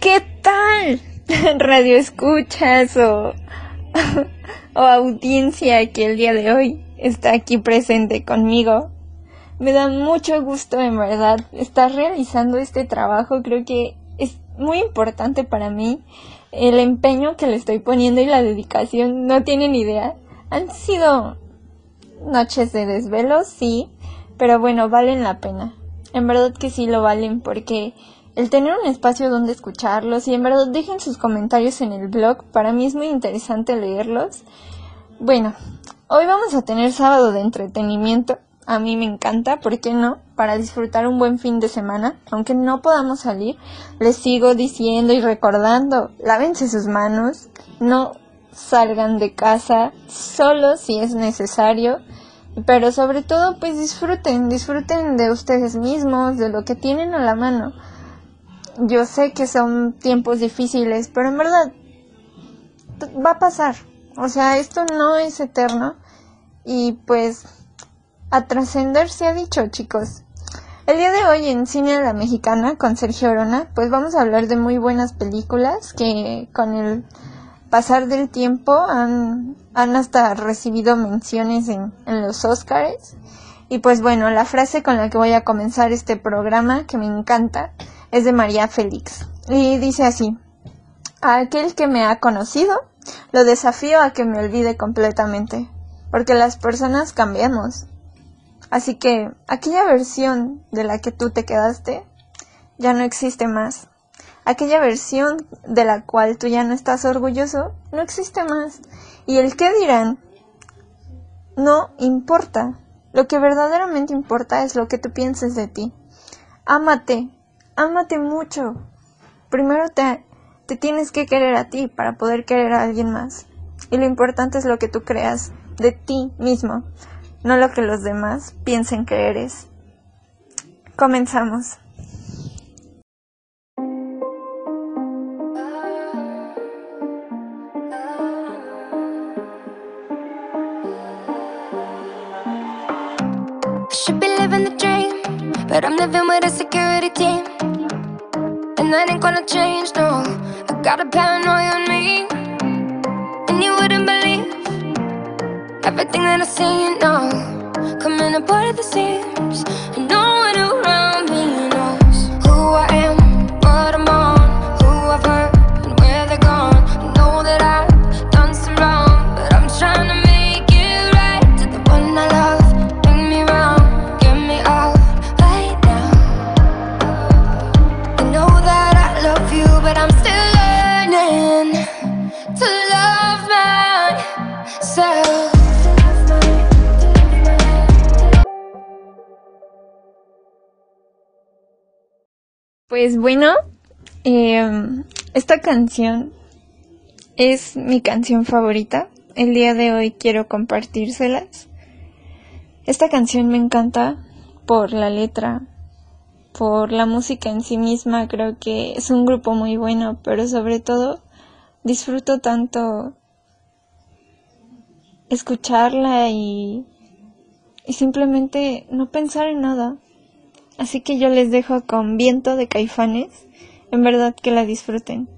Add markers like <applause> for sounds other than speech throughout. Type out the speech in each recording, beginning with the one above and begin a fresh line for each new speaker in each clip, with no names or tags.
¿Qué tal? <laughs> Radio escuchas <laughs> o, audiencia que el día de hoy está aquí presente conmigo. Me da mucho gusto en verdad estar realizando este trabajo. Creo que es muy importante para mí el empeño que le estoy poniendo y la dedicación. No tienen idea. Han sido noches de desvelo, sí, pero bueno, valen la pena. En verdad que sí lo valen porque el tener un espacio donde escucharlos y en verdad dejen sus comentarios en el blog, para mí es muy interesante leerlos. Bueno, hoy vamos a tener sábado de entretenimiento. A mí me encanta, ¿por qué no? Para disfrutar un buen fin de semana, aunque no podamos salir, les sigo diciendo y recordando, lávense sus manos, no salgan de casa solo si es necesario pero sobre todo, pues disfruten, disfruten de ustedes mismos, de lo que tienen a la mano. Yo sé que son tiempos difíciles, pero en verdad va a pasar. O sea, esto no es eterno. Y pues a trascender se ha dicho, chicos. El día de hoy en Cine a la Mexicana con Sergio Orona, pues vamos a hablar de muy buenas películas que con el pasar del tiempo han, hasta recibido menciones en, en los Oscars. Y pues bueno, la frase con la que voy a comenzar este programa, que me encanta, es de María Félix. Y dice así, a aquel que me ha conocido, lo desafío a que me olvide completamente, porque las personas cambiamos. Así que aquella versión de la que tú te quedaste ya no existe más aquella versión de la cual tú ya no estás orgulloso, no existe más. Y el qué dirán no importa. Lo que verdaderamente importa es lo que tú pienses de ti. Ámate, ámate mucho. Primero te, te tienes que querer a ti para poder querer a alguien más. Y lo importante es lo que tú creas de ti mismo, no lo que los demás piensen que eres. Comenzamos. And that ain't gonna change, no. I got a paranoia on me. And you wouldn't believe everything that I see, know. Coming apart at the seams. And no Pues bueno, em, esta canción es mi canción favorita. El día de hoy quiero compartírselas. Esta canción me encanta por la letra, por la música en sí misma. Creo que es un grupo muy bueno, pero sobre todo disfruto tanto escucharla y, y simplemente no pensar en nada. Así que yo les dejo con viento de caifanes. En verdad que la disfruten.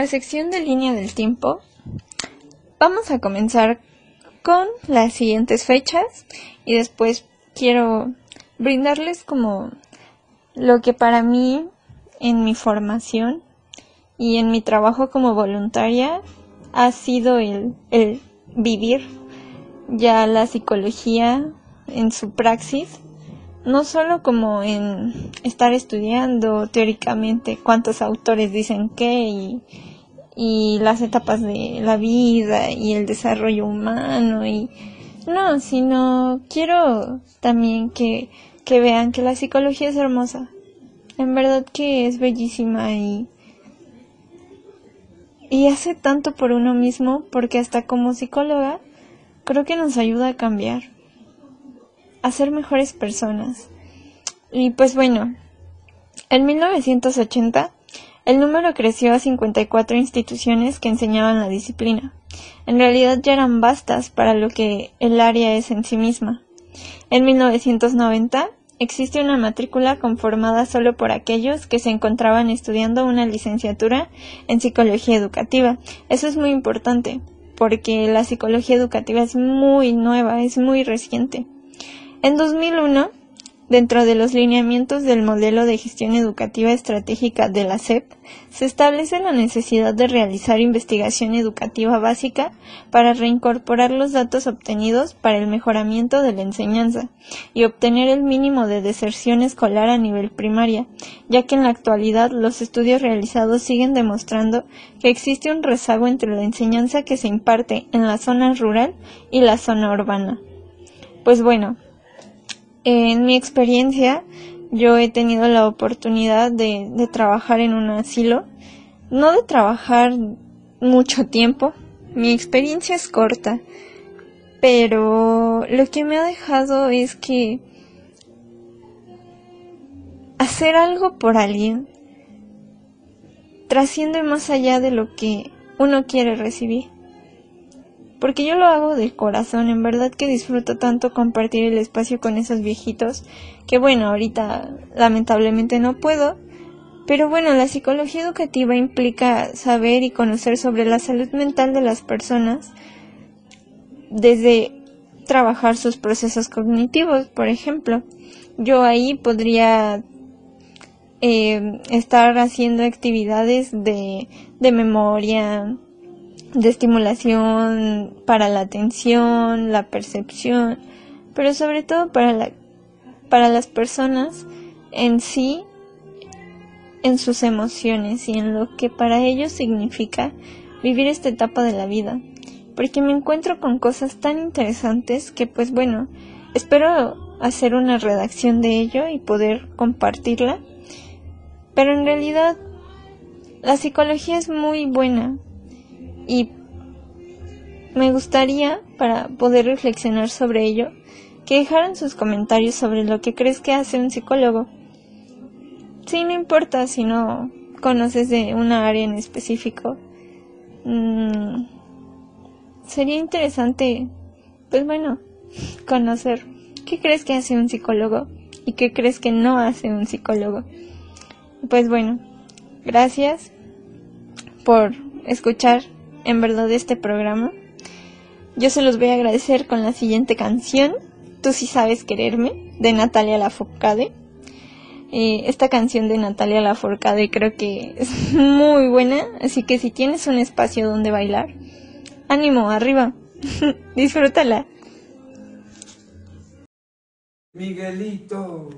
Nuestra sección de línea del tiempo vamos a comenzar con las siguientes fechas y después quiero brindarles como lo que para mí en mi formación y en mi trabajo como voluntaria ha sido el, el vivir ya la psicología en su praxis, no solo como en estar estudiando teóricamente cuántos autores dicen qué y, y las etapas de la vida y el desarrollo humano y no, sino quiero también que, que vean que la psicología es hermosa. En verdad que es bellísima y, y hace tanto por uno mismo porque hasta como psicóloga creo que nos ayuda a cambiar, a ser mejores personas. Y pues bueno, en 1980 el número creció a 54 instituciones que enseñaban la disciplina. En realidad ya eran vastas para lo que el área es en sí misma. En 1990 existe una matrícula conformada solo por aquellos que se encontraban estudiando una licenciatura en psicología educativa. Eso es muy importante porque la psicología educativa es muy nueva, es muy reciente. En 2001, dentro de los lineamientos del modelo de gestión educativa estratégica de la SEP, se establece la necesidad de realizar investigación educativa básica para reincorporar los datos obtenidos para el mejoramiento de la enseñanza y obtener el mínimo de deserción escolar a nivel primaria, ya que en la actualidad los estudios realizados siguen demostrando que existe un rezago entre la enseñanza que se imparte en la zona rural y la zona urbana. Pues bueno, en mi experiencia yo he tenido la oportunidad de, trabajar en un asilo, no de trabajar mucho tiempo, mi experiencia es corta, pero lo que me ha dejado es que hacer algo por alguien trasciende más allá de lo que uno quiere recibir. Porque yo lo hago de corazón, en verdad que disfruto tanto compartir el espacio con esos viejitos, que bueno, ahorita lamentablemente no puedo, pero bueno, la psicología educativa implica saber y conocer sobre la salud mental de las personas, desde trabajar sus procesos cognitivos, por ejemplo. Yo ahí podría eh, estar haciendo actividades de, de memoria, de estimulación para la atención, la percepción, pero sobre todo para, la, para las personas en sí, en sus emociones y en lo que para ellos significa vivir esta etapa de la vida. Porque me encuentro con cosas tan interesantes que pues bueno, espero hacer una redacción de ello y poder compartirla. Pero en realidad la psicología es muy buena, y me gustaría, para poder reflexionar sobre ello, que dejaran sus comentarios sobre lo que crees que hace un psicólogo. Sí, no importa si no conoces de una área en específico. Mm, sería interesante, pues bueno, <laughs> conocer qué crees que hace un psicólogo y qué crees que no hace un psicólogo. Pues bueno, gracias por escuchar en verdad este programa. Yo se los voy a agradecer con la siguiente canción, Tú sí sabes quererme, de Natalia Lafourcade. Eh, esta canción de Natalia Lafourcade creo que es <laughs> muy buena, así que si tienes un espacio donde bailar, ánimo, arriba, <laughs> disfrútala.
Miguelito.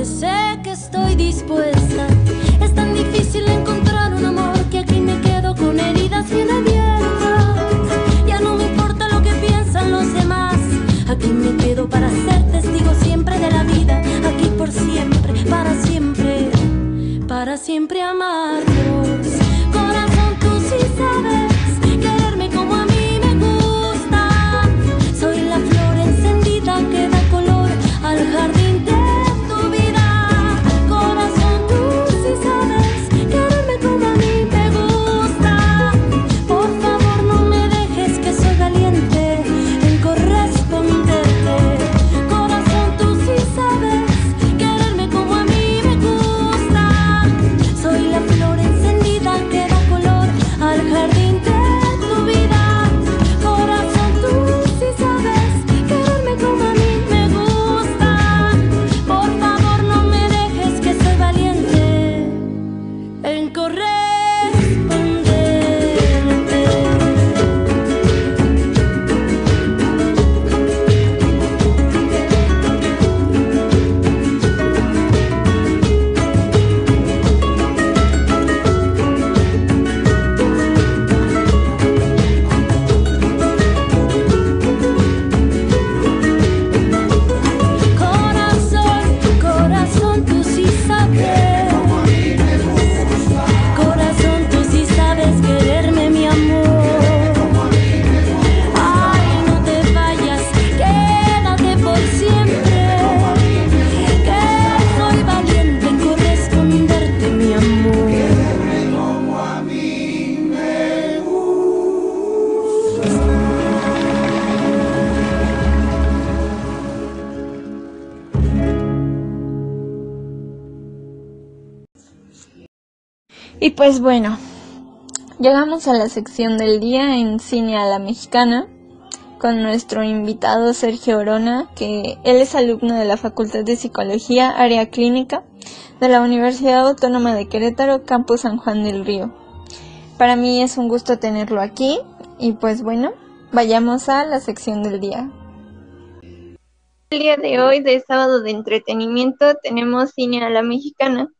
Finalmente sé
pues bueno, llegamos a la sección del día en Cine a la Mexicana con nuestro invitado Sergio Orona, que él es alumno de la Facultad de Psicología, área clínica, de la Universidad Autónoma de Querétaro, Campus San Juan del Río. Para mí es un gusto tenerlo aquí y pues bueno, vayamos a la sección del día. El día de hoy, de sábado de entretenimiento, tenemos Cine a la Mexicana.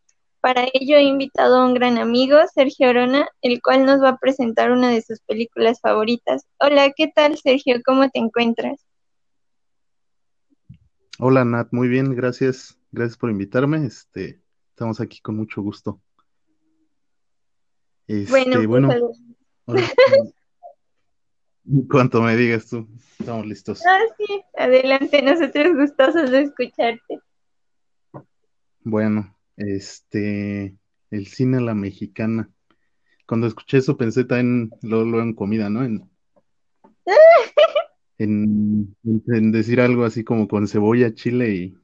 Para ello he invitado a un gran amigo, Sergio Orona, el cual nos va a presentar una de sus películas favoritas. Hola, ¿qué tal Sergio? ¿Cómo te encuentras?
Hola Nat, muy bien, gracias, gracias por invitarme. Este, estamos aquí con mucho gusto. Este,
Bueno, pues
bueno, <laughs> en cuanto me digas tú, estamos listos.
Ah, sí, adelante, nosotros gustosos de escucharte.
Bueno, este, el cine a la mexicana. Cuando escuché eso pensé también luego, luego en comida, ¿no? En, <laughs> en, en decir algo así como con cebolla, chile y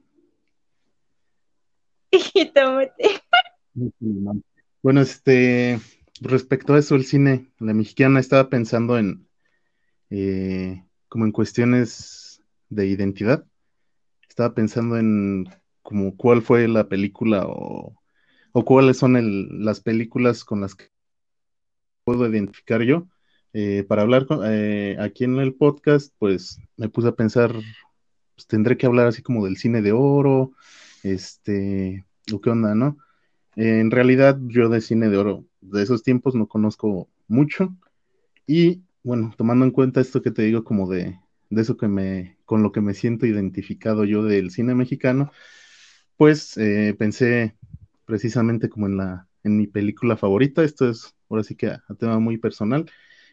Y tómate. <laughs>
Bueno, este, respecto a eso, el cine, la mexicana, estaba pensando en, eh, como en cuestiones de identidad. Estaba pensando en como cuál fue la película o, o cuáles son las películas con las que puedo identificar yo. Eh, para hablar eh, aquí en el podcast, pues me puse a pensar, pues tendré que hablar así como del cine de oro, este, o qué onda, ¿no? En realidad, yo de cine de oro de esos tiempos no conozco mucho. Y bueno, tomando en cuenta esto que te digo, como de, de eso que me, con lo que me siento identificado yo del cine mexicano, pues eh, pensé precisamente como en la en mi película favorita. Esto es ahora sí que a, tema muy personal.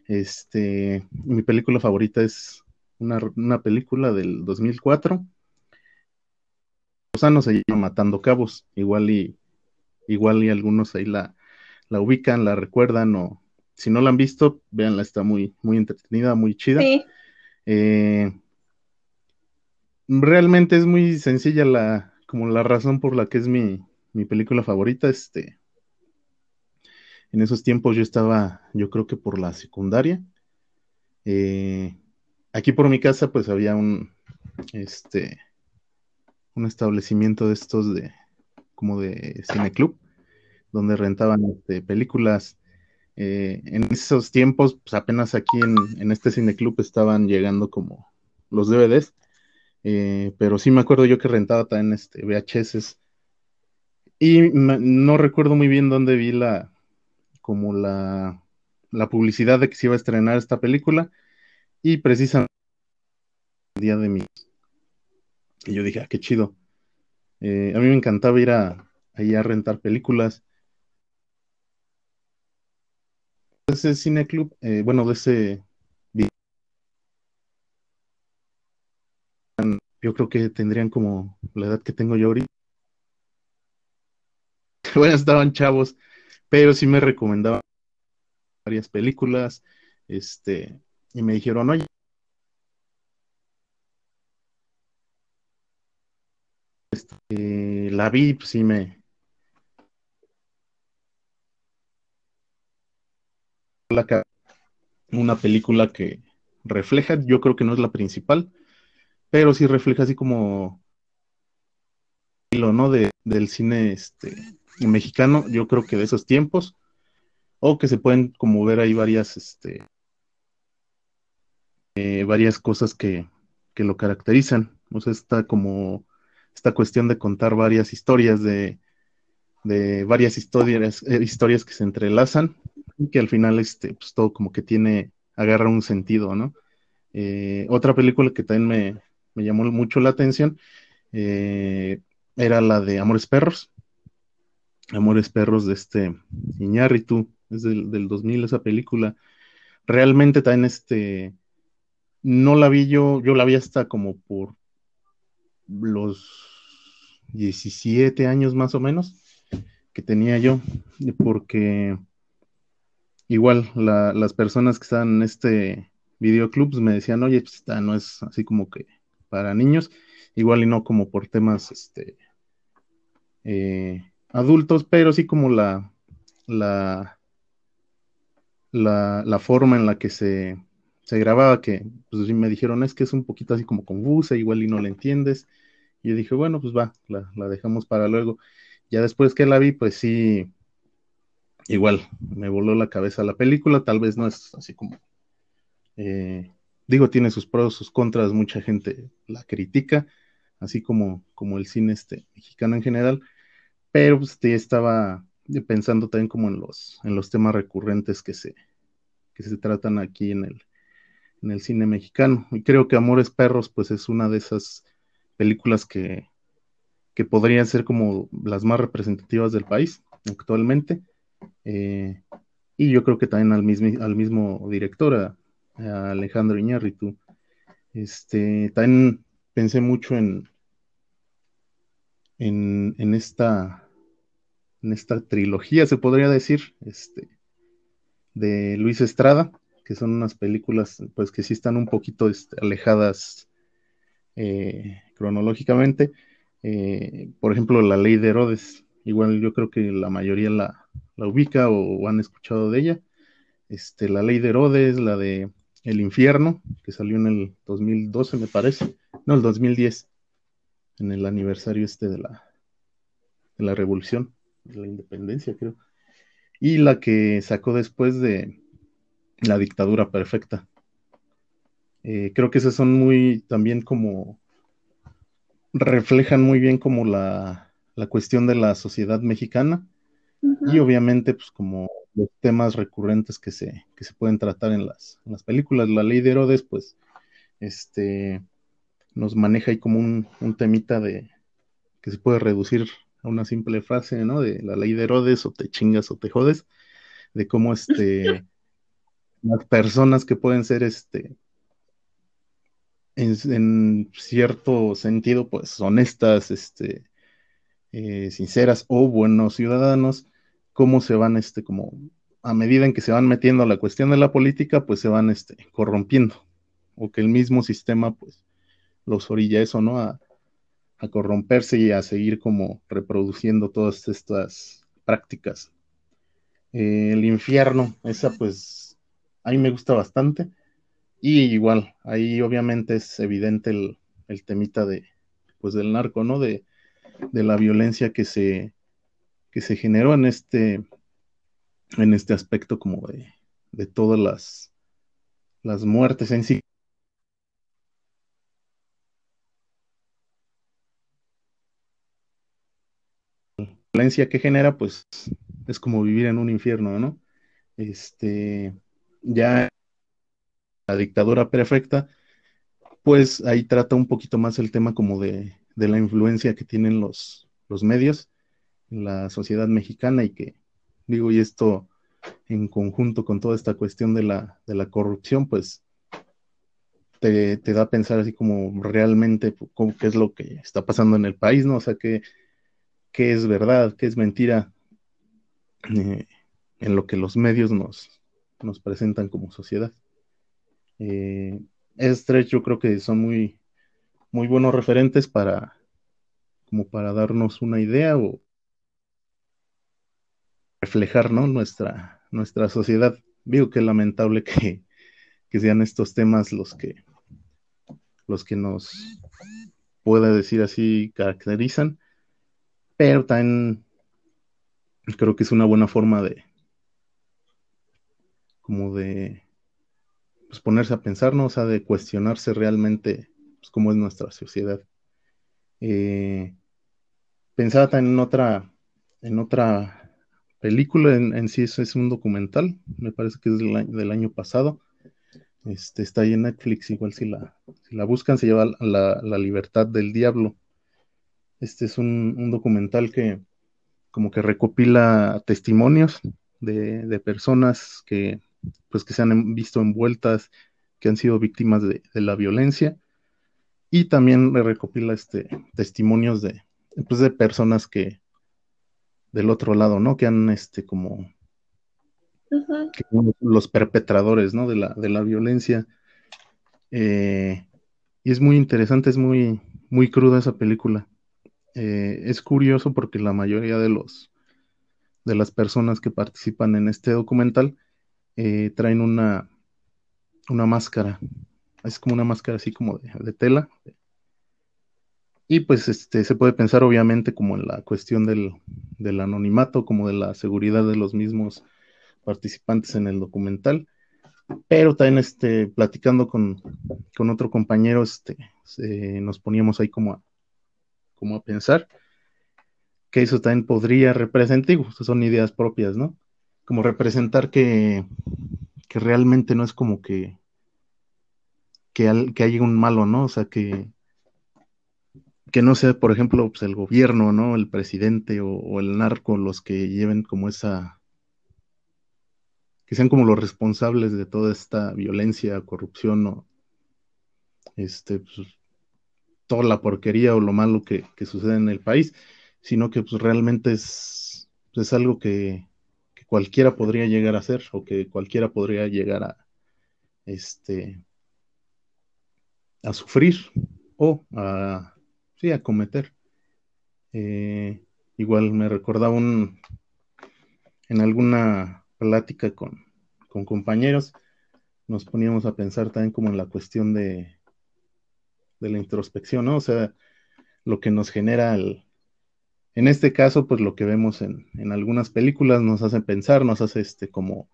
Este, mi película favorita es una, una película del 2004. Lozano se llama Matando Cabos. Igual y igual y algunos ahí la, la ubican, la recuerdan o si no la han visto, véanla, está muy, muy entretenida, muy chida.
Sí.
Eh, realmente es muy sencilla la, como la razón por la que es mi, mi película favorita. Este, en esos tiempos yo estaba, yo creo que por la secundaria. Eh, aquí por mi casa, pues había un, este, un establecimiento de estos de, como de cineclub, donde rentaban este, películas. Eh, en esos tiempos, pues apenas aquí en, en este cineclub estaban llegando como los DVDs eh, pero sí me acuerdo yo que rentaba también este, VHS. Y no recuerdo muy bien dónde vi la, como la, la publicidad de que se iba a estrenar esta película. Y precisamente el día de mi. Y yo dije, ah, qué chido. Eh, a mí me encantaba ir a, ahí a rentar películas. Ese cine club, eh, bueno, de ese yo creo que tendrían como la edad que tengo yo ahorita. <laughs> Bueno, estaban chavos, pero sí me recomendaban varias películas, este, y me dijeron, oye, este, la vi, pues sí me... Una película que refleja, yo creo que no es la principal, pero sí refleja así como lo ¿no? De, del cine este, mexicano, yo creo que de esos tiempos, o que se pueden como ver ahí varias, este, eh, varias cosas que, que, lo caracterizan. O está como esta cuestión de contar varias historias, de, de varias historias, eh, historias que se entrelazan, y que al final este, pues todo como que tiene, agarra un sentido, ¿no? Eh, otra película que también me, me llamó mucho la atención, eh, era la de Amores Perros. Amores Perros de este Iñárritu, es del, del 2000 esa película. Realmente también este, no la vi yo, yo la vi hasta como por los 17 años más o menos que tenía yo, porque igual las personas que estaban en este videoclub pues, me decían, oye, pues esta no es así como que para niños, igual y no como por temas este, eh, adultos, pero sí como la, la, la, forma en la que se, se grababa, que pues me dijeron es que es un poquito así como confusa, igual y no la entiendes. Y yo dije, bueno, pues va, la, la dejamos para luego. Ya después que la vi, pues sí, igual me voló la cabeza la película, tal vez no es así como eh, digo, tiene sus pros, sus contras, mucha gente la critica, así como, como el cine este, mexicano en general, pero pues, estaba pensando también como en los, en los temas recurrentes que se, que se tratan aquí en el, en el cine mexicano. Y creo que Amores Perros, pues es una de esas películas que, que podrían ser como las más representativas del país actualmente. Eh, y yo creo que también al mismo, al mismo director, Alejandro Iñárritu. Este, también pensé mucho en, en, en, esta, en esta trilogía, se podría decir, este, de Luis Estrada, que son unas películas pues que sí están un poquito este, alejadas eh, cronológicamente. Eh, por ejemplo, La Ley de Herodes, igual yo creo que la mayoría la, la ubica o, o, han escuchado de ella. Este, la Ley de Herodes, la de el Infierno, que salió en el 2012, me parece. No, el 2010, en el aniversario este de la, de la Revolución, de la Independencia, creo. Y la que sacó después de La Dictadura Perfecta. Eh, creo que esas son muy, también como, reflejan muy bien como la, la cuestión de la sociedad mexicana. Uh -huh. Y obviamente, pues como los temas recurrentes que se, que se pueden tratar en las, en las películas. La ley de Herodes, pues, este, nos maneja ahí como un, un temita de que se puede reducir a una simple frase, ¿no? De la ley de Herodes, o te chingas o te jodes, de cómo este <laughs> las personas que pueden ser este en, en cierto sentido, pues honestas, este, eh, sinceras o buenos ciudadanos, cómo se van, este, como a medida en que se van metiendo a la cuestión de la política, pues se van, este, corrompiendo, o que el mismo sistema, pues, los orilla eso, ¿no? A, a corromperse y a seguir como reproduciendo todas estas prácticas. Eh, el infierno, esa pues a mí me gusta bastante. Y igual, ahí obviamente es evidente el, el temita de, pues del narco, ¿no? De, de, la violencia que se, que se generó en este, en este aspecto como de, de todas las, las muertes en sí. violencia que genera, pues es como vivir en un infierno, ¿no? Este, ya la dictadura perfecta, pues ahí trata un poquito más el tema como de, de la influencia que tienen los, los medios la sociedad mexicana y que, digo, y esto en conjunto con toda esta cuestión de la, de la corrupción, pues te, te, da a pensar así como realmente cómo, qué es lo que está pasando en el país, ¿no? O sea, que qué es verdad, qué es mentira eh, en lo que los medios nos, nos presentan como sociedad. Eh, Stretch yo creo que son muy, muy buenos referentes para como para darnos una idea o reflejar ¿no? nuestra, nuestra sociedad. Digo que es lamentable que, que sean estos temas los que los que nos pueda decir así caracterizan, pero también creo que es una buena forma de como de pues, ponerse a pensar, ¿no? O sea, de cuestionarse realmente pues, cómo es nuestra sociedad. Eh, pensaba también en otra, en otra película, en, sí eso es un documental, me parece que es del, año, pasado. Este, está ahí en Netflix, igual si la, buscan, se llama la, libertad del diablo. Este es un, documental que como que recopila testimonios de, personas que pues que se han visto envueltas, que han sido víctimas de, de la violencia y también recopila este testimonios de pues de personas que del otro lado, ¿no? Que han este como uh -huh. que los perpetradores, ¿no? De la, de la violencia. Eh, y es muy interesante, es muy, muy cruda esa película. Eh, es curioso porque la mayoría de los de las personas que participan en este documental eh, traen una, una máscara. Es como una máscara así como de, de tela. Y pues este, se puede pensar obviamente como en la cuestión del, del, anonimato, como de la seguridad de los mismos participantes en el documental. Pero también este, platicando con, con otro compañero, este, nos poníamos ahí como a, como a pensar que eso también podría representar, son ideas propias, ¿no? Como representar que, que realmente no es como que, que, haya un malo, ¿no? O sea, que, que no sea, por ejemplo, pues el gobierno, ¿no? El presidente o, el narco los que lleven como esa, que sean como los responsables de toda esta violencia, corrupción este, pues, toda la porquería o lo malo que, que sucede en el país, sino que pues realmente es, es algo que, que, cualquiera podría llegar a hacer o que cualquiera podría llegar a, este, a sufrir o a, sí, a cometer. Eh, igual me recordaba un, en alguna plática con, con compañeros, nos poníamos a pensar también como en la cuestión de, de la introspección, ¿no? O sea, lo que nos genera el, en este caso, pues lo que vemos en, en, algunas películas nos hace pensar, nos hace este como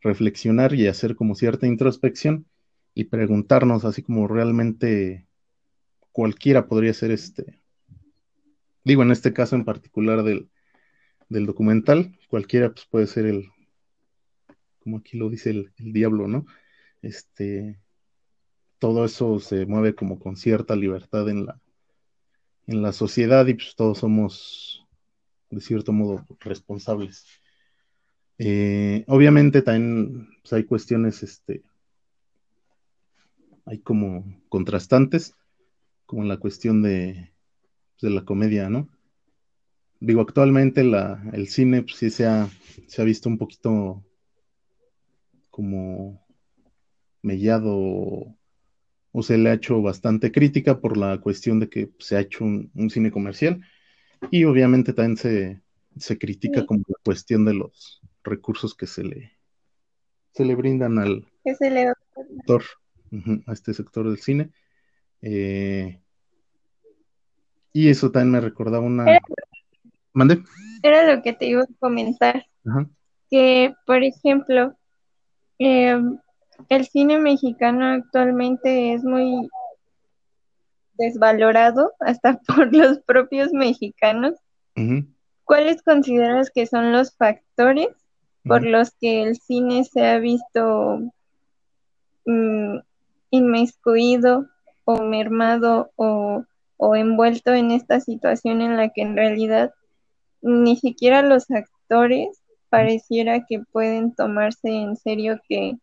reflexionar y hacer como cierta introspección y preguntarnos así como realmente cualquiera podría ser este, digo en este caso en particular del, del documental, cualquiera pues puede ser el, como aquí lo dice el, el diablo, ¿no? Este, todo eso se mueve como con cierta libertad en la, en la sociedad y pues todos somos de cierto modo responsables. Eh, obviamente también pues, hay cuestiones, este, hay como contrastantes, como la cuestión de, de la comedia, ¿no? Digo, actualmente la, el cine pues, sí se ha, se ha visto un poquito como mellado o se le ha hecho bastante crítica por la cuestión de que se ha hecho un, cine comercial y obviamente también se, se critica como la cuestión de los recursos que se le, se le brindan al sector, a este sector del cine. Eh, y eso también me recordaba una... ¿Mande?
Era lo que te iba a comentar. Que, por ejemplo, eh, el cine mexicano actualmente es muy desvalorado <laughs> hasta por los propios mexicanos. ¿Cuáles consideras que son los factores por los que el cine se ha visto mm, inmiscuido o mermado o, o envuelto en esta situación en la que en realidad ni siquiera los actores pareciera que pueden tomarse en serio que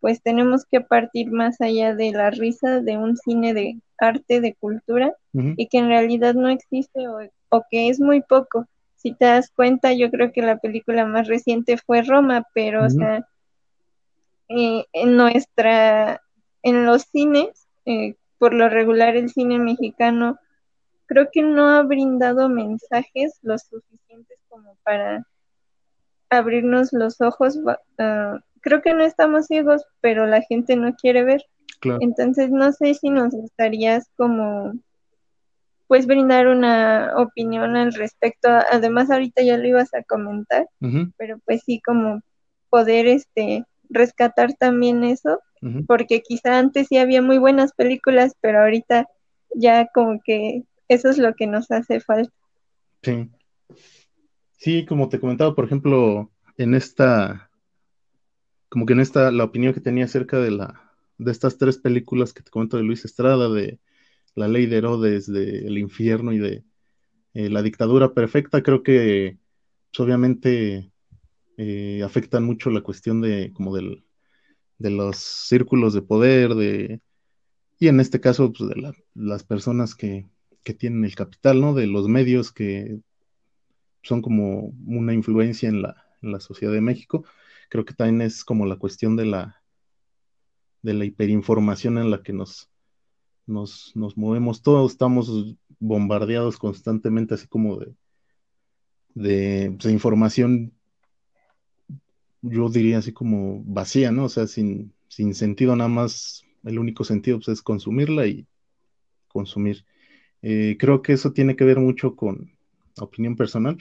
pues tenemos que partir más allá de la risa de un cine de arte, de cultura, y que en realidad no existe o, o, que es muy poco. Si te das cuenta, yo creo que la película más reciente fue Roma, pero, o sea, eh, en nuestra, en los cines, eh, por lo regular el cine mexicano, creo que no ha brindado mensajes lo suficientes como para abrirnos los ojos. Uh, creo que no estamos ciegos, pero la gente no quiere ver. Entonces no sé si nos gustarías como pues brindar una opinión al respecto. Además ahorita ya lo ibas a comentar, pero pues sí como poder este rescatar también eso, porque quizá antes sí había muy buenas películas, pero ahorita ya como que eso es lo que nos hace falta.
Sí. Sí, como te comentaba, por ejemplo, en esta como que en esta, la opinión que tenía acerca de la, de estas tres películas que te comento de Luis Estrada, de La Ley de Herodes, de El Infierno y de eh, La Dictadura Perfecta, creo que pues, obviamente eh, afectan mucho la cuestión de como del, de los círculos de poder, de, y en este caso, pues, de las personas que, que tienen el capital, ¿no? De los medios que son como una influencia en la, en la sociedad de México creo que también es como la cuestión de la, de la hiperinformación en la que nos, nos, nos movemos. Todos estamos bombardeados constantemente, así como de, de, pues, información, yo diría así como vacía, ¿no? O sea, sin, sin sentido, nada más el único sentido pues, es consumirla y consumir. Eh, creo que eso tiene que ver mucho con opinión personal,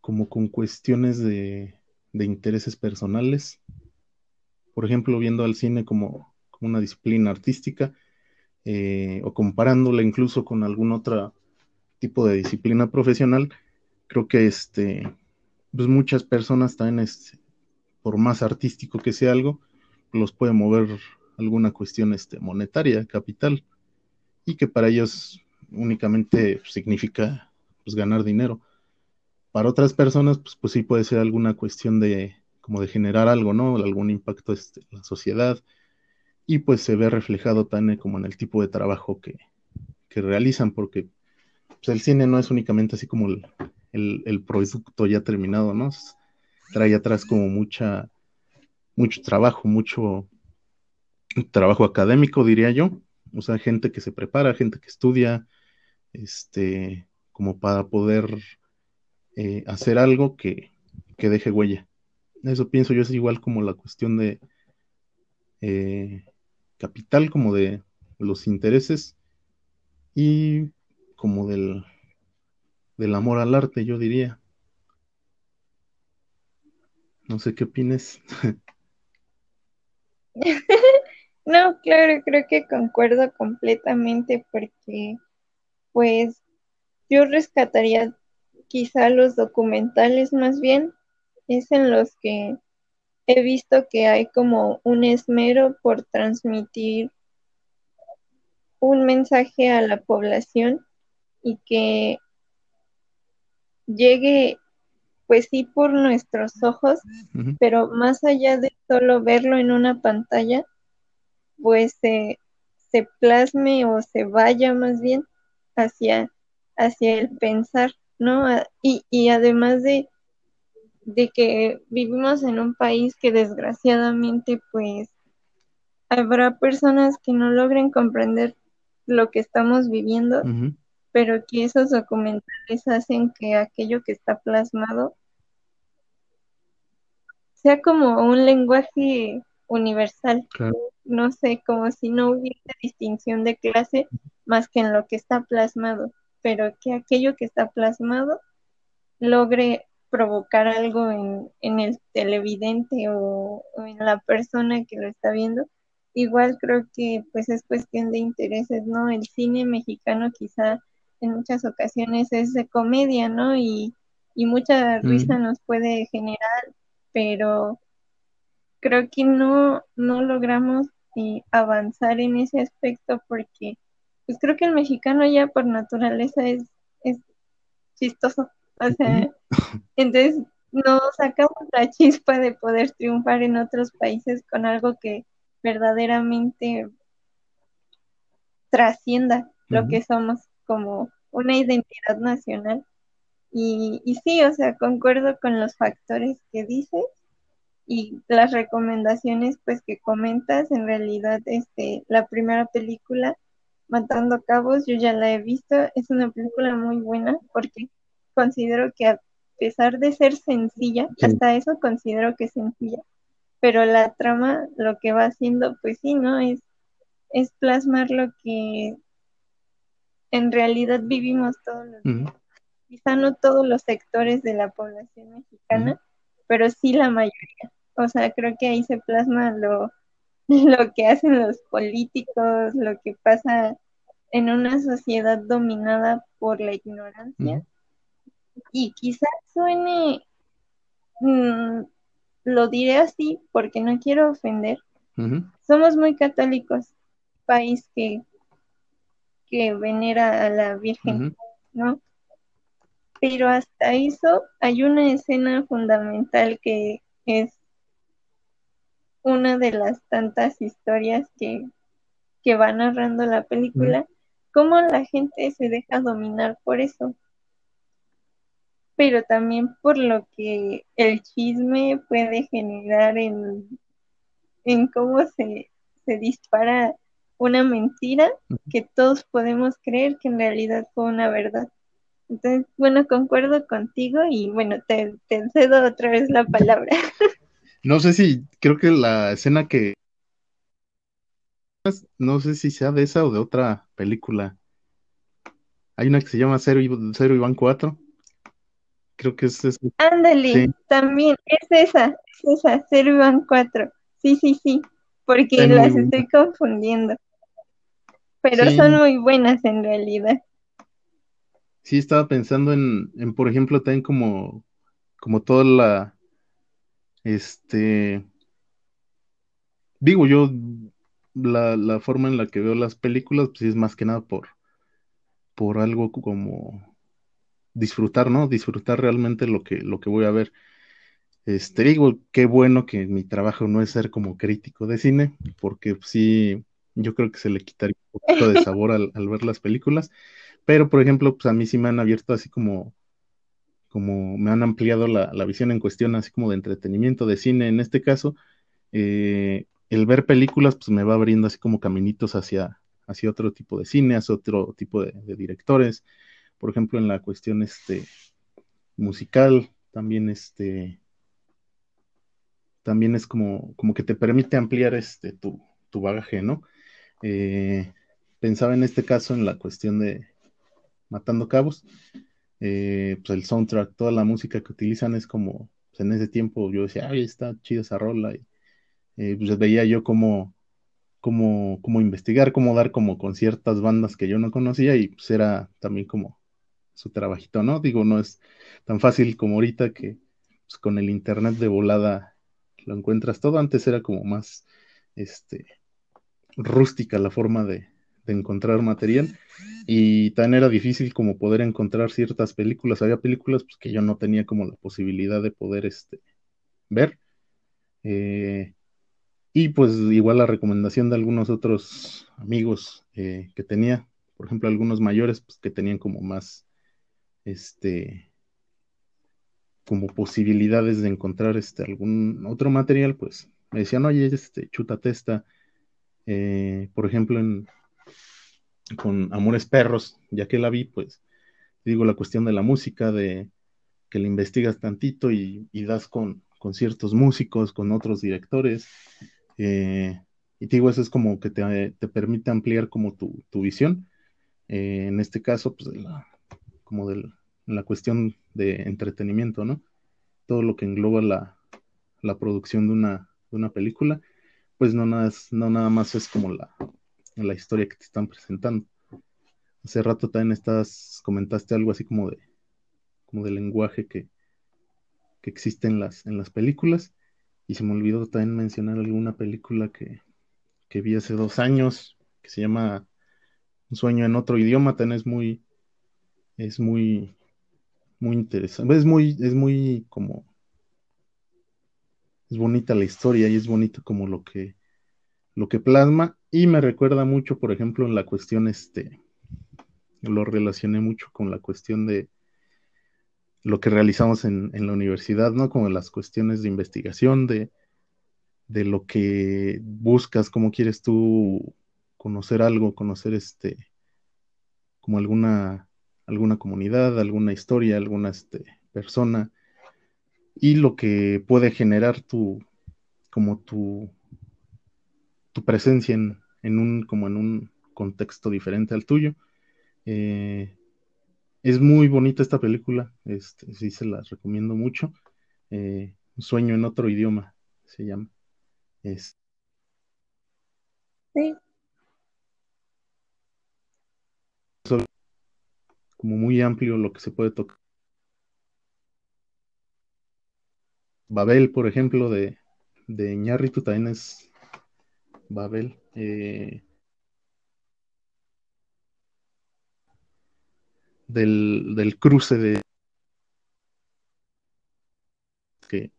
como con cuestiones de, de intereses personales. Por ejemplo, viendo al cine como, una disciplina artística eh, o comparándola incluso con algún otro tipo de disciplina profesional, creo que este, pues muchas personas también, este, por más artístico que sea algo, los puede mover alguna cuestión este, monetaria, capital, y que para ellos únicamente significa pues, ganar dinero. Para otras personas, pues, pues sí puede ser alguna cuestión de como de generar algo, ¿no? Algún impacto este, en la sociedad y pues se ve reflejado también como en el tipo de trabajo que, realizan, porque pues, el cine no es únicamente así como el, producto ya terminado, ¿no? Trae atrás como mucha, mucho trabajo, mucho trabajo académico, diría yo. O sea, gente que se prepara, gente que estudia, este, como para poder eh, hacer algo que, deje huella. Eso pienso yo es igual como la cuestión de eh, capital, como de los intereses y como del, del amor al arte, yo diría. No sé qué opines. <laughs>
no, claro, creo que concuerdo completamente porque pues yo rescataría quizá los documentales más bien, es en los que he visto que hay como un esmero por transmitir un mensaje a la población y que llegue, pues sí, por nuestros ojos, pero más allá de solo verlo en una pantalla, pues se, se plasme o se vaya más bien hacia, hacia el pensar, ¿no? A- Y, y además de, de que vivimos en un país que desgraciadamente pues habrá personas que no logren comprender lo que estamos viviendo, pero que esos documentales hacen que aquello que está plasmado sea como un lenguaje universal,
claro.
no sé, como si no hubiese distinción de clase más que en lo que está plasmado, pero que aquello que está plasmado logre provocar algo en, en el televidente o, o en la persona que lo está viendo. Igual creo que pues es cuestión de intereses, ¿no? El cine mexicano quizá en muchas ocasiones es de comedia, ¿no? Y, y mucha risa
Ujú,
nos puede generar, pero creo que no, no logramos eh, avanzar en ese aspecto porque pues creo que el mexicano ya por naturaleza es, es chistoso. O sea, <laughs> entonces no sacamos la chispa de poder triunfar en otros países con algo que verdaderamente trascienda lo que somos como una identidad nacional. Y, y sí, o sea, concuerdo con los factores que dices y las recomendaciones pues que comentas, en realidad este la primera película Matando Cabos yo ya la he visto, es una película muy buena porque considero que a pesar de ser sencilla,
sí,
hasta eso considero que es sencilla, pero la trama lo que va haciendo pues sí, ¿no? Es, es plasmar lo que en realidad vivimos todos los días. Quizá no todos los sectores de la población mexicana, pero sí la mayoría. O sea, creo que ahí se plasma lo, <laughs> lo que hacen los políticos, lo que pasa en una sociedad dominada por la ignorancia. Y quizás suene, mm, lo diré así porque no quiero ofender. Somos muy católicos, país que, que venera a la Virgen, ¿no? Pero hasta eso hay una escena fundamental que es una de las tantas historias que, que va narrando la película, cómo la gente se deja dominar por eso, pero también por lo que el chisme puede generar en, en cómo se, se dispara una mentira que todos podemos creer que en realidad fue una verdad. Entonces, bueno, concuerdo contigo y bueno, te, te cedo otra vez la palabra. <laughs>
No sé si, creo que la escena que, no sé si sea de esa o de otra película. Hay una que se llama Cero, Cero Iván cuatro creo que es,
Ándale,
sí,
también es esa, es esa, Zero One 4. Sí, sí, sí, porque
es
las estoy confundiendo, pero son muy buenas en realidad.
Sí estaba pensando en, en, por ejemplo, también como, como toda la, este, digo yo, la, la forma en la que veo las películas, pues es más que nada por, por algo como disfrutar, ¿no? Disfrutar realmente lo que, lo que voy a ver. Este, digo, qué bueno que mi trabajo no es ser como crítico de cine, porque pues, sí, yo creo que se le quitaría un poquito de <laughs> sabor al, al ver las películas, pero por ejemplo, pues a mí sí me han abierto así como, como me han ampliado la, la visión en cuestión así como de entretenimiento, de cine en este caso, eh, el ver películas pues me va abriendo así como caminitos hacia, hacia otro tipo de cine, hacia otro tipo de, directores, por ejemplo, en la cuestión este, musical, también este también es como, como que te permite ampliar este, tu, tu bagaje, ¿no? Eh, pensaba en este caso en la cuestión de Matando Cabos, eh, pues el soundtrack, toda la música que utilizan es como, pues en ese tiempo yo decía, ay, está chida esa rola, y eh, pues veía yo cómo, cómo, cómo investigar, cómo dar como con ciertas bandas que yo no conocía y pues era también como su trabajito, ¿no? Digo, no es tan fácil como ahorita que pues, con el internet de volada lo encuentras todo. Antes era como más este, rústica la forma de, encontrar material y también era difícil como poder encontrar ciertas películas. Había películas pues, que yo no tenía como la posibilidad de poder este, ver. Eh, y pues igual la recomendación de algunos otros amigos eh, que tenía, por ejemplo, algunos mayores pues, que tenían como más, este, como posibilidades de encontrar este, algún otro material, pues me decían, oye, este, chútate esta, eh, por ejemplo, en, con Amores Perros, ya que la vi, pues digo la cuestión de la música, de que la investigas tantito y, das con, con, ciertos músicos, con otros directores. Eh, y digo, eso es como que te, te permite ampliar como tu, tu visión. Eh, en este caso, pues como de la cuestión de entretenimiento, ¿no? Todo lo que engloba la, la producción de una, de una película, pues no nada, no nada más es como la, la historia que te están presentando. Hace rato también estás, comentaste algo así como de, como de lenguaje que, que existe en las, en las películas. Y se me olvidó también mencionar alguna película que, que vi hace dos años, que se llama Un sueño en otro idioma, también es muy, es muy, muy interesante. Es muy, es muy como, es bonita la historia y es bonito como lo que, lo que plasma y me recuerda mucho, por ejemplo, en la cuestión, este, lo relacioné mucho con la cuestión de lo que realizamos en, la universidad, ¿no? Como las cuestiones de investigación, de, de lo que buscas, cómo quieres tú conocer algo, conocer este, como alguna, alguna comunidad, alguna historia, alguna este, persona, y lo que puede generar tu, como tu, tu presencia en, en un, como en un contexto diferente al tuyo. Eh, es muy bonita esta película, este, sí se la recomiendo mucho. Eh, un sueño en otro idioma se llama. Es... Sí. Como muy amplio lo que se puede tocar. Babel, por ejemplo, de, de Ñarritu también es Babel. Eh, del, cruce de que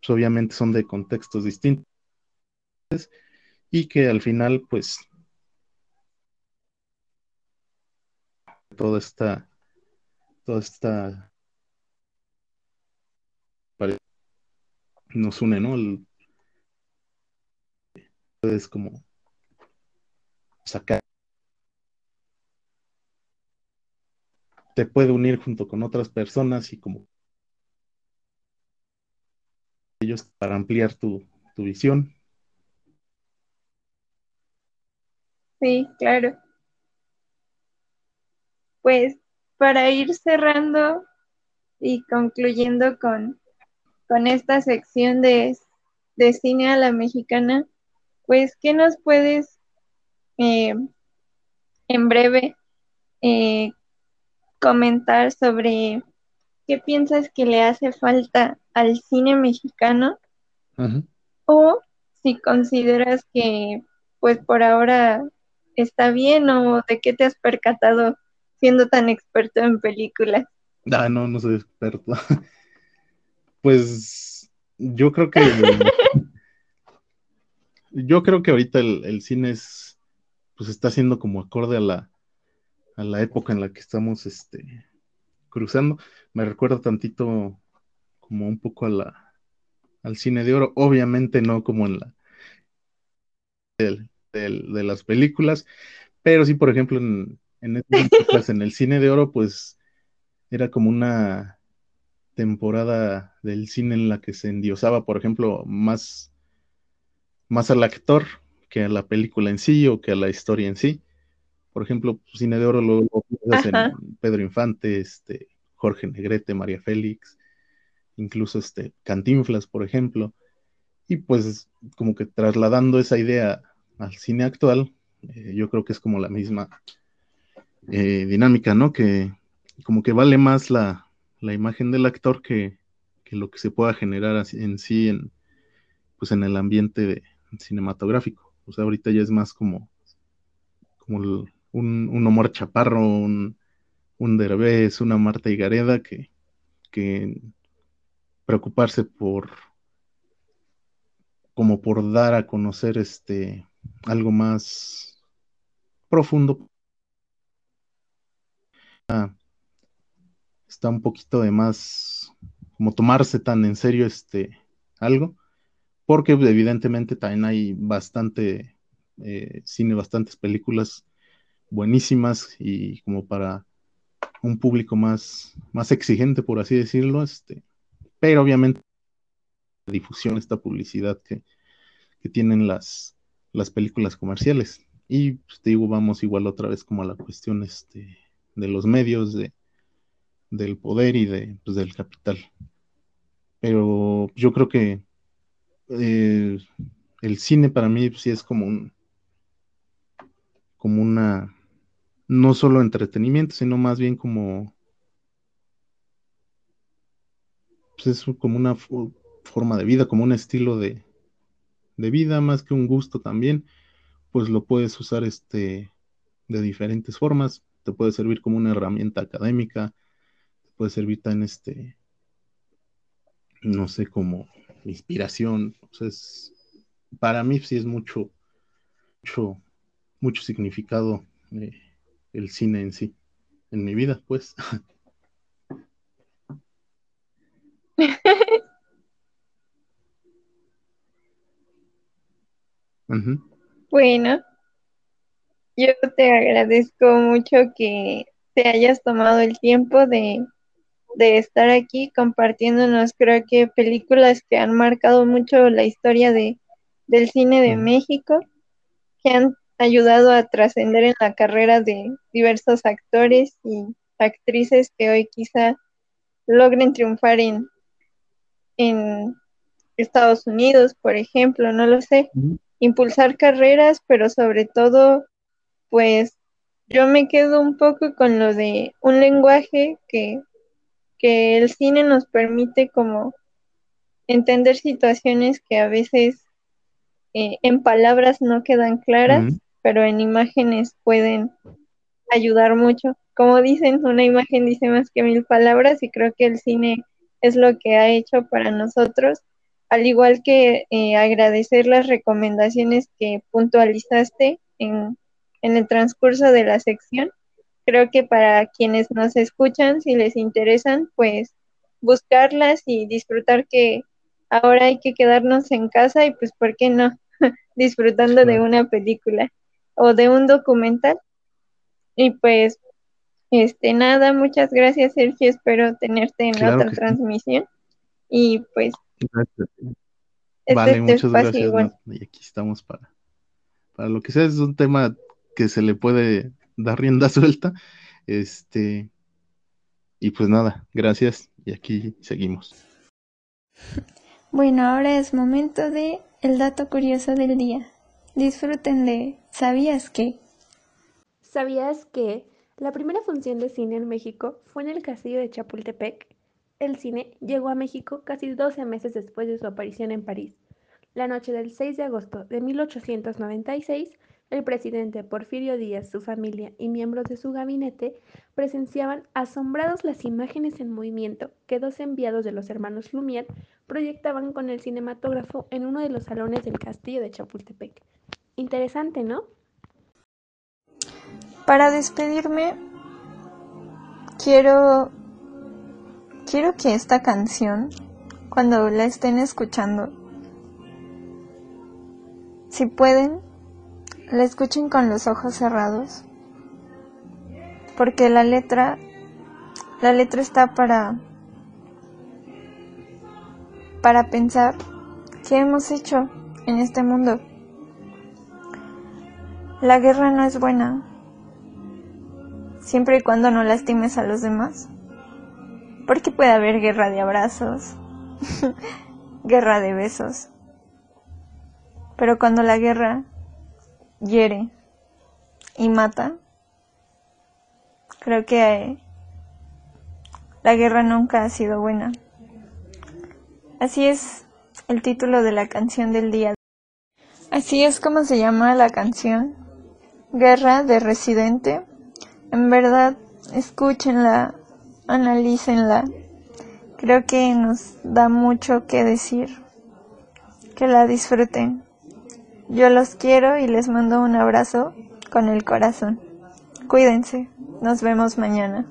pues, obviamente son de contextos distintos y que al final pues toda esta toda esta nos une, ¿no? Es como sacar te puede unir junto con otras personas y como ellos para ampliar tu, visión.
Sí, claro. Pues para ir cerrando y concluyendo con, con esta sección de, de, cine a la mexicana, pues, ¿qué nos puedes eh, en breve eh, comentar sobre qué piensas que le hace falta al cine mexicano o si consideras que pues por ahora está bien o de qué te has percatado siendo tan experto en películas.
Ah, no, no soy experto. <laughs> pues yo creo que <laughs> yo creo que ahorita el, el, cine es pues está siendo como acorde a la a la época en la que estamos este, cruzando. Me recuerda tantito como un poco a la, al cine de oro, obviamente no como en la de las películas, pero sí, por ejemplo, en, en, en el cine de oro, pues era como una temporada del cine en la que se endiosaba, por ejemplo, más, más al actor que a la película en sí o que a la historia en sí. Por ejemplo, Cine de Oro lo, en Pedro Infante, este, Jorge Negrete, María Félix, incluso este, Cantinflas, por ejemplo. Y pues como que trasladando esa idea al cine actual, eh, yo creo que es como la misma eh, dinámica, ¿no? Que como que vale más la, imagen del actor que, lo que se pueda generar en sí en, pues en el ambiente cinematográfico. O sea, ahorita ya es más como como un, un Omar Chaparro, un, un Derbez, una Marta Higareda, que, que preocuparse por como por dar a conocer este algo más profundo. Ah, está un poquito de más como tomarse tan en serio este algo, porque evidentemente también hay bastante eh, cine, bastantes películas buenísimas y como para un público más, más exigente, por así decirlo, este, pero obviamente la difusión, esta publicidad que, que tienen las, las películas comerciales. Y pues, te digo, vamos igual otra vez como a la cuestión este, de los medios, de, del poder y de, pues, del capital. Pero yo creo que eh, el cine para mí sí es como un como una no solo entretenimiento, sino más bien como pues es como una fo- forma de vida, como un estilo de, de vida, más que un gusto también, pues lo puedes usar este de diferentes formas, te puede servir como una herramienta académica, te puede servir tan este, no sé, como inspiración, o sea, es- para mí sí es mucho, mucho, mucho significado eh, el cine en sí, en mi vida, pues. <laughs>
Bueno, yo te agradezco mucho que te hayas tomado el tiempo de, de estar aquí compartiéndonos, creo que películas que han marcado mucho la historia de, del cine de
Ujú.
México, que han ayudado a trascender en la carrera de diversos actores y actrices que hoy quizá logren triunfar en, en Estados Unidos, por ejemplo, no lo sé impulsar carreras, pero sobre todo, pues yo me quedo un poco con lo de un lenguaje que, que el cine nos permite como entender situaciones que a veces eh, en palabras no quedan claras, pero en imágenes pueden ayudar mucho. Como dicen, una imagen dice más que mil palabras y creo que el cine es lo que ha hecho para nosotros, al igual que eh, agradecer las recomendaciones que puntualizaste en, en el transcurso de la sección. Creo que para quienes nos escuchan, si les interesan, pues buscarlas y disfrutar que ahora hay que quedarnos en casa y pues, ¿por qué no? <laughs> Disfrutando de una película o de un documental. Y pues, este, nada, muchas gracias, Sergio. Espero tenerte en
Claro
otra
sí.
transmisión. Y pues,
Gracias.
este
Vale, muchas gracias. Nat, Y aquí estamos para, para lo que sea. Es un tema que se le puede dar rienda <laughs> suelta. Este, y pues nada, gracias. Y aquí seguimos.
Bueno, ahora es momento de el dato curioso del día. Disfruten de ¿Sabías que?
¿Sabías que la primera función de cine en México fue en el castillo de Chapultepec? El cine llegó a México casi 12 meses después de su aparición en París. La noche del 6 de agosto de 1896, el presidente Porfirio Díaz, su familia y miembros de su gabinete presenciaban asombrados las imágenes en movimiento que dos enviados de los hermanos Lumière proyectaban con el cinematógrafo en uno de los salones del castillo de Chapultepec. Interesante, ¿no?
Para despedirme, quiero quiero que esta canción, cuando la estén escuchando, si pueden, la escuchen con los ojos cerrados, porque la letra, la letra está para para pensar qué hemos hecho en este mundo. La guerra no es buena, siempre y cuando no lastimes a los demás. Porque puede haber guerra de abrazos, <laughs> guerra de besos. Pero cuando la guerra hiere y mata, creo que eh, la guerra nunca ha sido buena. Así es el título de la canción del día. Así es como se llama la canción. Guerra de Residente. En verdad, escúchenla, analícenla. Creo que nos da mucho que decir. Que la disfruten. Yo los quiero y les mando un abrazo con el corazón. Cuídense. Nos vemos mañana.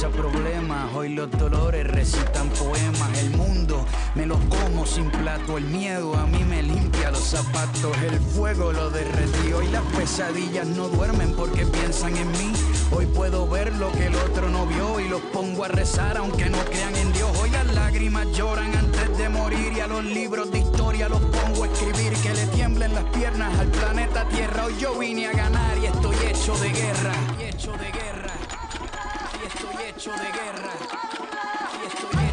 Causa problemas, hoy los dolores recitan poemas. El mundo me los como sin plato, el miedo a mí me limpia los zapatos, el fuego lo derretió y las pesadillas no duermen porque piensan en mí. Hoy puedo ver lo que el otro no vio y los pongo a rezar aunque no crean en Dios. Hoy las lágrimas lloran antes de morir y a los libros de historia los pongo a escribir que le tiemblen las piernas al planeta Tierra. Hoy yo vine a ganar y estoy hecho de guerra. Hecho de guerra. Y estoy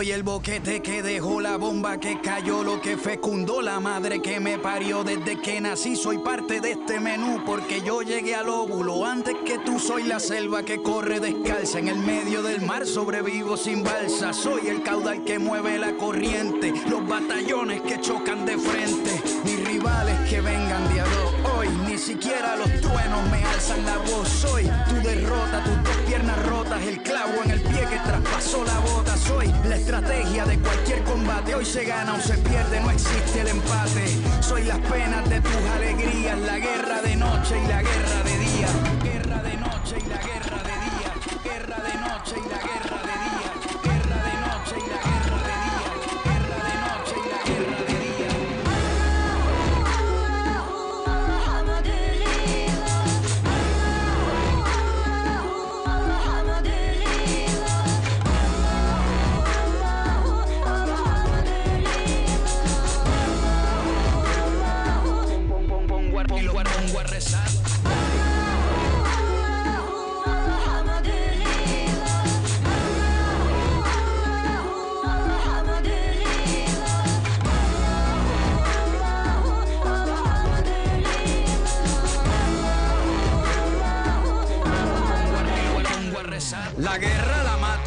Soy el boquete que dejó la bomba que cayó, lo que fecundó la madre que me parió desde que nací. Soy parte de este menú porque yo llegué al óvulo antes que tú. Soy la selva que corre descalza en el medio del mar. Sobrevivo sin balsa. Soy el caudal que mueve la corriente, los batallones que chocan de frente. Mis rivales que vengan de a hoy, ni siquiera los truenos me alzan la voz. Soy tu derrota, tus dos piernas rotas, el clavo en el pie que traspasó la bota. Soy la estrategia de cualquier combate. Hoy se gana o se pierde, no existe el empate. Soy las penas de tus alegrías, la guerra de noche y la guerra de día. Guerra de noche y la guerra de día. Guerra de noche y la guerra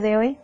De hoy